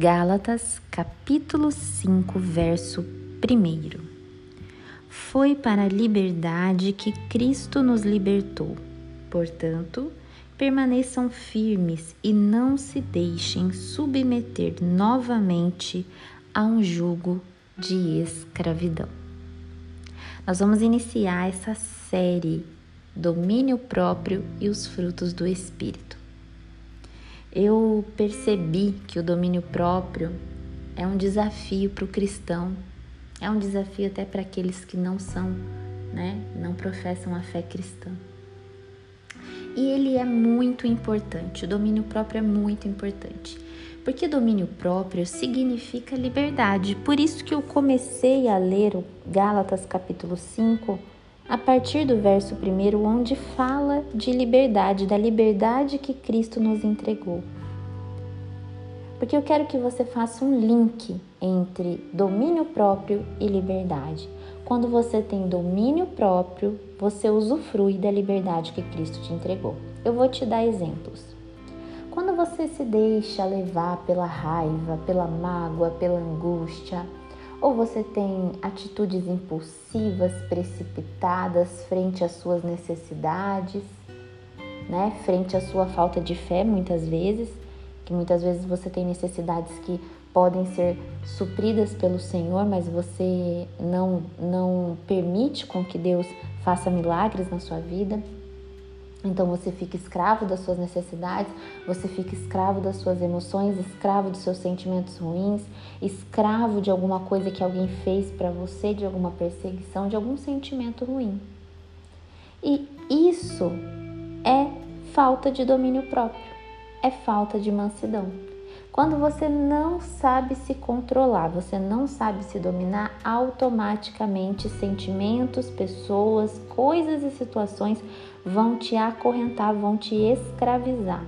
Gálatas, capítulo 5, verso 1. Foi para a liberdade que Cristo nos libertou. Portanto, permaneçam firmes e não se deixem submeter novamente a um jugo de escravidão. Nós vamos iniciar essa série Domínio próprio e os frutos do Espírito eu percebi que o domínio próprio é um desafio para o cristão, é um desafio até para aqueles que não são, né, não professam a fé cristã. E ele é muito importante, o domínio próprio é muito importante. Porque domínio próprio significa liberdade. Por isso que eu comecei a ler o Gálatas capítulo 5 a partir do verso 1, onde fala de liberdade, da liberdade que Cristo nos entregou. Porque eu quero que você faça um link entre domínio próprio e liberdade. Quando você tem domínio próprio, você usufrui da liberdade que Cristo te entregou. Eu vou te dar exemplos. Quando você se deixa levar pela raiva, pela mágoa, pela angústia, ou você tem atitudes impulsivas, precipitadas frente às suas necessidades, né? Frente à sua falta de fé, muitas vezes, que muitas vezes você tem necessidades que podem ser supridas pelo Senhor, mas você não não permite com que Deus faça milagres na sua vida. Então você fica escravo das suas necessidades, você fica escravo das suas emoções, escravo dos seus sentimentos ruins, escravo de alguma coisa que alguém fez para você, de alguma perseguição, de algum sentimento ruim. E isso é falta de domínio próprio, é falta de mansidão. Quando você não sabe se controlar, você não sabe se dominar, automaticamente sentimentos, pessoas, coisas e situações vão te acorrentar, vão te escravizar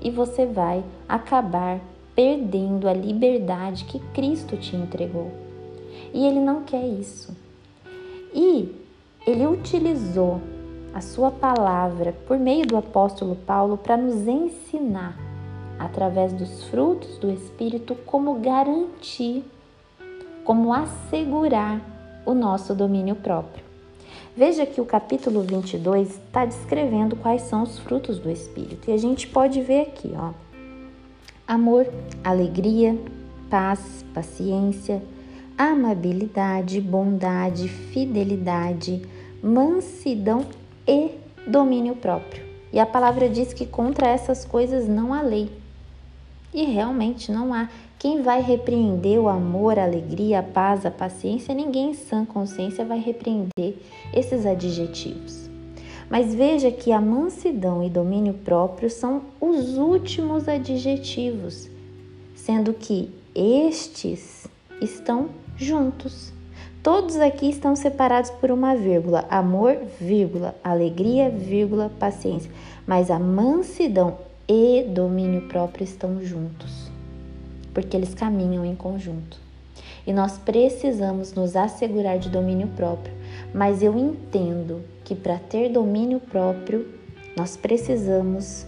e você vai acabar perdendo a liberdade que Cristo te entregou. E Ele não quer isso. E Ele utilizou a Sua palavra por meio do apóstolo Paulo para nos ensinar, através dos frutos do Espírito, como garantir, como assegurar o nosso domínio próprio. Veja que o capítulo 22 está descrevendo quais são os frutos do Espírito. E a gente pode ver aqui, ó. Amor, alegria, paz, paciência, amabilidade, bondade, fidelidade, mansidão e domínio próprio. E a palavra diz que contra essas coisas não há lei. E realmente não há. Quem vai repreender o amor, a alegria, a paz, a paciência? Ninguém em sã consciência vai repreender esses adjetivos. Mas veja que a mansidão e domínio próprio são os últimos adjetivos, sendo que estes estão juntos. Todos aqui estão separados por uma vírgula: amor, vírgula, alegria, vírgula, paciência. Mas a mansidão e domínio próprio estão juntos porque eles caminham em conjunto. E nós precisamos nos assegurar de domínio próprio, mas eu entendo que para ter domínio próprio, nós precisamos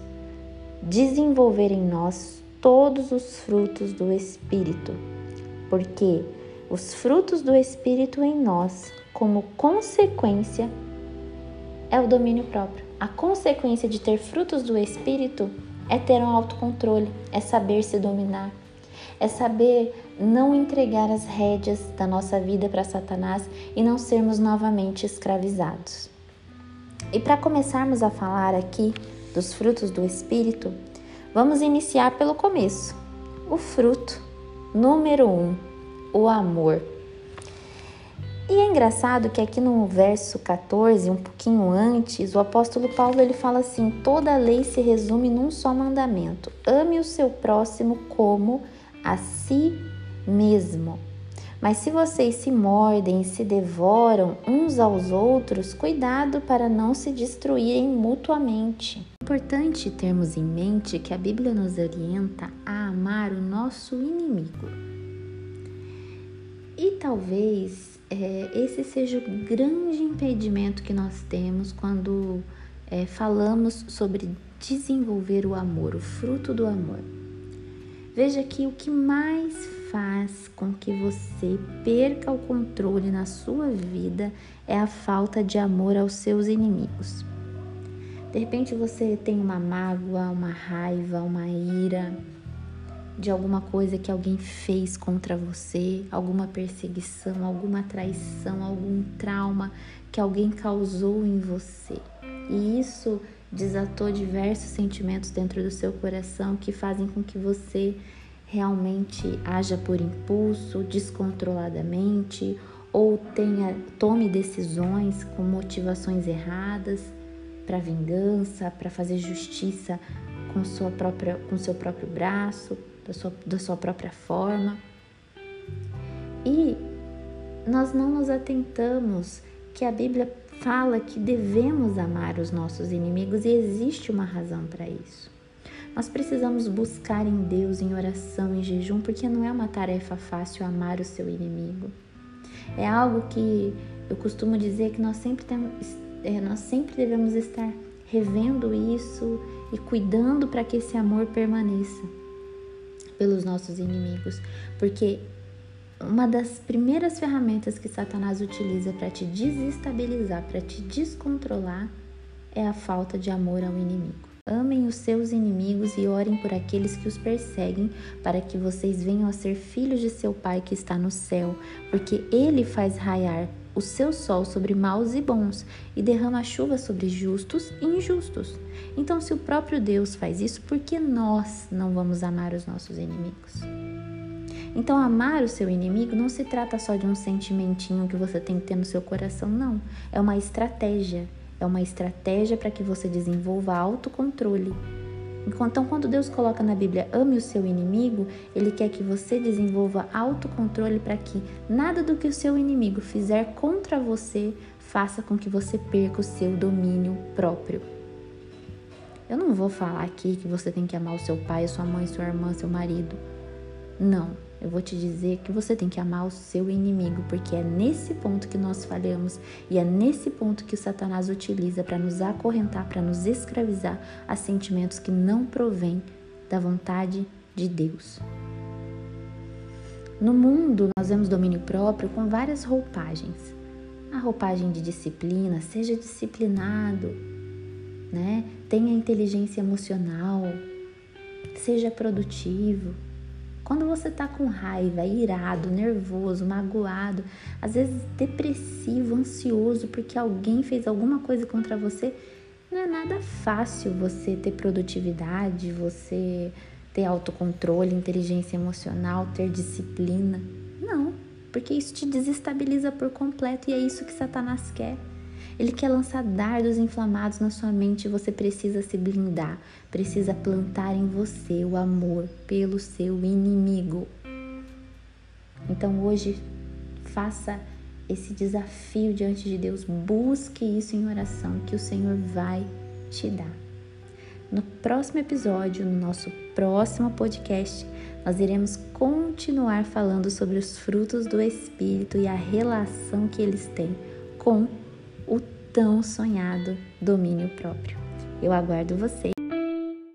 desenvolver em nós todos os frutos do Espírito, porque os frutos do Espírito em nós, como consequência, é o domínio próprio. A consequência de ter frutos do Espírito é ter um autocontrole, é saber se dominar, é saber não entregar as rédeas da nossa vida para Satanás e não sermos novamente escravizados. E para começarmos a falar aqui dos frutos do Espírito, vamos iniciar pelo começo. O fruto número um, o amor. E é engraçado que aqui no verso 14, um pouquinho antes, o apóstolo Paulo ele fala assim: toda a lei se resume num só mandamento: ame o seu próximo como a si mesmo. Mas se vocês se mordem e se devoram uns aos outros, cuidado para não se destruírem mutuamente. É importante termos em mente que a Bíblia nos orienta a amar o nosso inimigo. E talvez é, esse seja o grande impedimento que nós temos quando é, falamos sobre desenvolver o amor, o fruto do amor. Veja que o que mais faz com que você perca o controle na sua vida é a falta de amor aos seus inimigos. De repente você tem uma mágoa, uma raiva, uma ira de alguma coisa que alguém fez contra você, alguma perseguição, alguma traição, algum trauma que alguém causou em você. E isso desatou diversos sentimentos dentro do seu coração que fazem com que você realmente haja por impulso, descontroladamente ou tenha tome decisões com motivações erradas para vingança, para fazer justiça com sua própria com seu próprio braço, da sua, da sua própria forma. E nós não nos atentamos que a Bíblia fala que devemos amar os nossos inimigos e existe uma razão para isso. Nós precisamos buscar em Deus em oração e jejum, porque não é uma tarefa fácil amar o seu inimigo. É algo que eu costumo dizer que nós sempre, temos, é, nós sempre devemos estar revendo isso e cuidando para que esse amor permaneça pelos nossos inimigos, porque uma das primeiras ferramentas que Satanás utiliza para te desestabilizar, para te descontrolar, é a falta de amor ao inimigo. Amem os seus inimigos e orem por aqueles que os perseguem, para que vocês venham a ser filhos de seu Pai que está no céu, porque ele faz raiar o seu sol sobre maus e bons e derrama chuva sobre justos e injustos. Então, se o próprio Deus faz isso, por que nós não vamos amar os nossos inimigos? Então, amar o seu inimigo não se trata só de um sentimentinho que você tem que ter no seu coração, não. É uma estratégia. É uma estratégia para que você desenvolva autocontrole. Então, quando Deus coloca na Bíblia ame o seu inimigo, Ele quer que você desenvolva autocontrole para que nada do que o seu inimigo fizer contra você faça com que você perca o seu domínio próprio. Eu não vou falar aqui que você tem que amar o seu pai, sua mãe, sua irmã, seu marido. Não. Eu vou te dizer que você tem que amar o seu inimigo, porque é nesse ponto que nós falhamos e é nesse ponto que o Satanás utiliza para nos acorrentar, para nos escravizar a sentimentos que não provêm da vontade de Deus. No mundo, nós vemos domínio próprio com várias roupagens. A roupagem de disciplina, seja disciplinado, né? Tenha inteligência emocional, seja produtivo, quando você tá com raiva, irado, nervoso, magoado, às vezes depressivo, ansioso porque alguém fez alguma coisa contra você, não é nada fácil você ter produtividade, você ter autocontrole, inteligência emocional, ter disciplina. Não, porque isso te desestabiliza por completo e é isso que Satanás quer. Ele quer lançar dardos inflamados na sua mente e você precisa se blindar, precisa plantar em você o amor pelo seu inimigo. Então hoje faça esse desafio diante de Deus, busque isso em oração que o Senhor vai te dar. No próximo episódio, no nosso próximo podcast, nós iremos continuar falando sobre os frutos do Espírito e a relação que eles têm com tão sonhado domínio próprio. Eu aguardo vocês.